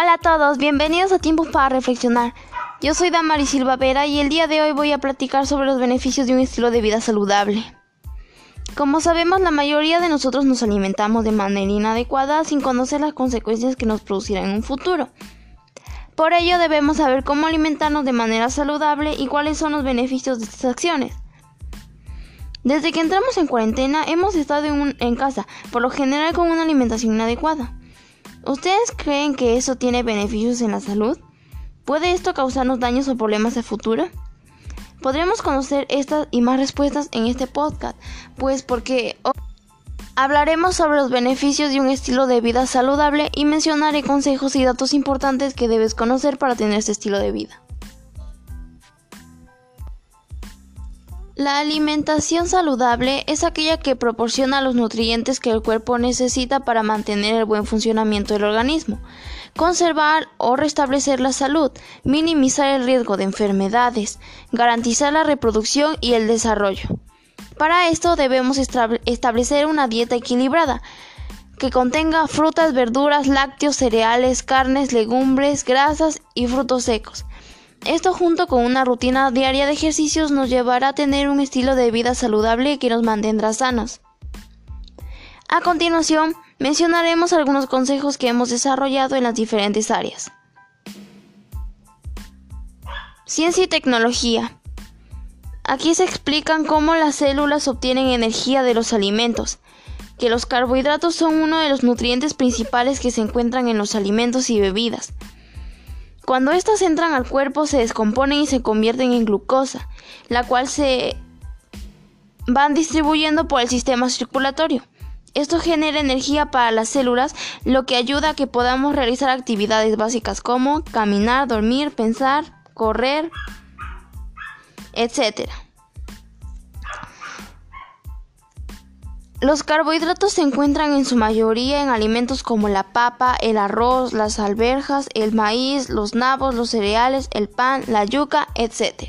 Hola a todos, bienvenidos a Tiempo para Reflexionar. Yo soy Damari Silva Vera y el día de hoy voy a platicar sobre los beneficios de un estilo de vida saludable. Como sabemos, la mayoría de nosotros nos alimentamos de manera inadecuada sin conocer las consecuencias que nos producirán en un futuro. Por ello debemos saber cómo alimentarnos de manera saludable y cuáles son los beneficios de estas acciones. Desde que entramos en cuarentena hemos estado en, en casa, por lo general con una alimentación inadecuada. ¿Ustedes creen que eso tiene beneficios en la salud? ¿Puede esto causarnos daños o problemas de futuro? Podremos conocer estas y más respuestas en este podcast, pues porque hablaremos sobre los beneficios de un estilo de vida saludable y mencionaré consejos y datos importantes que debes conocer para tener ese estilo de vida. La alimentación saludable es aquella que proporciona los nutrientes que el cuerpo necesita para mantener el buen funcionamiento del organismo, conservar o restablecer la salud, minimizar el riesgo de enfermedades, garantizar la reproducción y el desarrollo. Para esto debemos establecer una dieta equilibrada que contenga frutas, verduras, lácteos, cereales, carnes, legumbres, grasas y frutos secos esto junto con una rutina diaria de ejercicios nos llevará a tener un estilo de vida saludable que nos mantendrá sanos. A continuación, mencionaremos algunos consejos que hemos desarrollado en las diferentes áreas. Ciencia y tecnología. Aquí se explican cómo las células obtienen energía de los alimentos, que los carbohidratos son uno de los nutrientes principales que se encuentran en los alimentos y bebidas, cuando éstas entran al cuerpo se descomponen y se convierten en glucosa, la cual se van distribuyendo por el sistema circulatorio. Esto genera energía para las células, lo que ayuda a que podamos realizar actividades básicas como caminar, dormir, pensar, correr, etc. Los carbohidratos se encuentran en su mayoría en alimentos como la papa, el arroz, las alberjas, el maíz, los nabos, los cereales, el pan, la yuca, etc.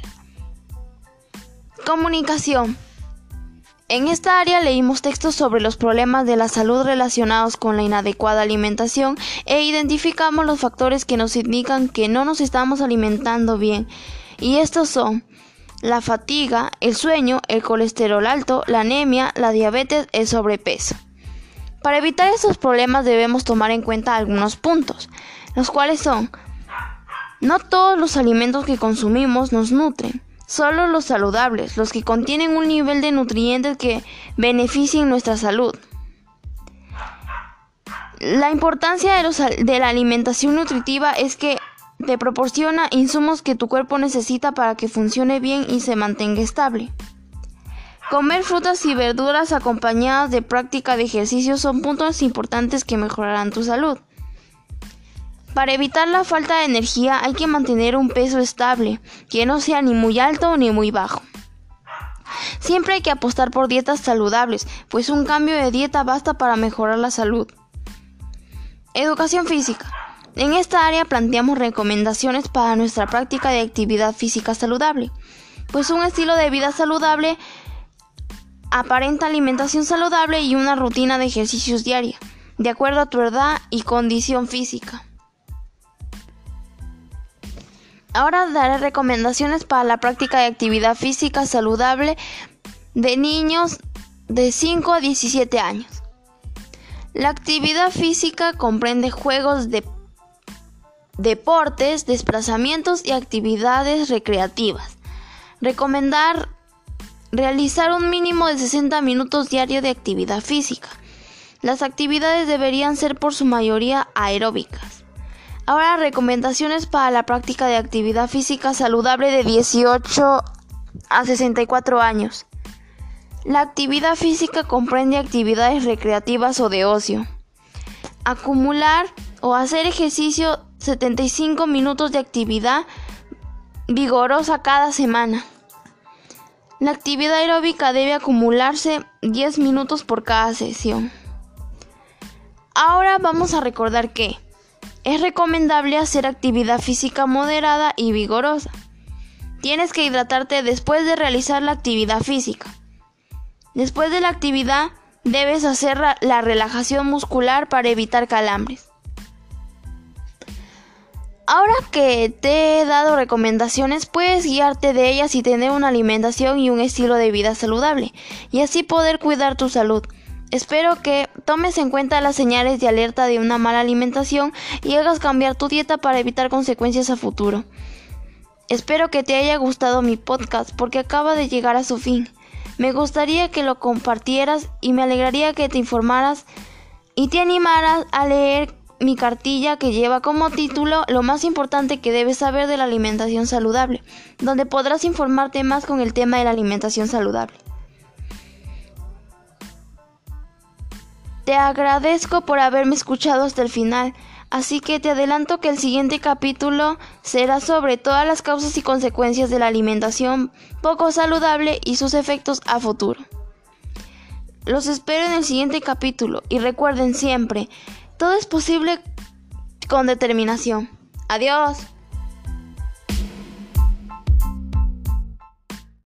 Comunicación. En esta área leímos textos sobre los problemas de la salud relacionados con la inadecuada alimentación e identificamos los factores que nos indican que no nos estamos alimentando bien. Y estos son la fatiga, el sueño, el colesterol alto, la anemia, la diabetes, el sobrepeso. Para evitar estos problemas debemos tomar en cuenta algunos puntos, los cuales son, no todos los alimentos que consumimos nos nutren, solo los saludables, los que contienen un nivel de nutrientes que beneficien nuestra salud. La importancia de, de la alimentación nutritiva es que te proporciona insumos que tu cuerpo necesita para que funcione bien y se mantenga estable. Comer frutas y verduras acompañadas de práctica de ejercicio son puntos importantes que mejorarán tu salud. Para evitar la falta de energía hay que mantener un peso estable, que no sea ni muy alto ni muy bajo. Siempre hay que apostar por dietas saludables, pues un cambio de dieta basta para mejorar la salud. Educación física. En esta área planteamos recomendaciones para nuestra práctica de actividad física saludable, pues un estilo de vida saludable aparenta alimentación saludable y una rutina de ejercicios diaria, de acuerdo a tu edad y condición física. Ahora daré recomendaciones para la práctica de actividad física saludable de niños de 5 a 17 años. La actividad física comprende juegos de deportes, desplazamientos y actividades recreativas. Recomendar realizar un mínimo de 60 minutos diario de actividad física. Las actividades deberían ser por su mayoría aeróbicas. Ahora recomendaciones para la práctica de actividad física saludable de 18 a 64 años. La actividad física comprende actividades recreativas o de ocio. Acumular o hacer ejercicio 75 minutos de actividad vigorosa cada semana. La actividad aeróbica debe acumularse 10 minutos por cada sesión. Ahora vamos a recordar que es recomendable hacer actividad física moderada y vigorosa. Tienes que hidratarte después de realizar la actividad física. Después de la actividad debes hacer la relajación muscular para evitar calambres. Ahora que te he dado recomendaciones, puedes guiarte de ellas y tener una alimentación y un estilo de vida saludable, y así poder cuidar tu salud. Espero que tomes en cuenta las señales de alerta de una mala alimentación y hagas cambiar tu dieta para evitar consecuencias a futuro. Espero que te haya gustado mi podcast porque acaba de llegar a su fin. Me gustaría que lo compartieras y me alegraría que te informaras y te animaras a leer mi cartilla que lleva como título Lo más importante que debes saber de la alimentación saludable, donde podrás informarte más con el tema de la alimentación saludable. Te agradezco por haberme escuchado hasta el final, así que te adelanto que el siguiente capítulo será sobre todas las causas y consecuencias de la alimentación poco saludable y sus efectos a futuro. Los espero en el siguiente capítulo y recuerden siempre, todo es posible con determinación. Adiós.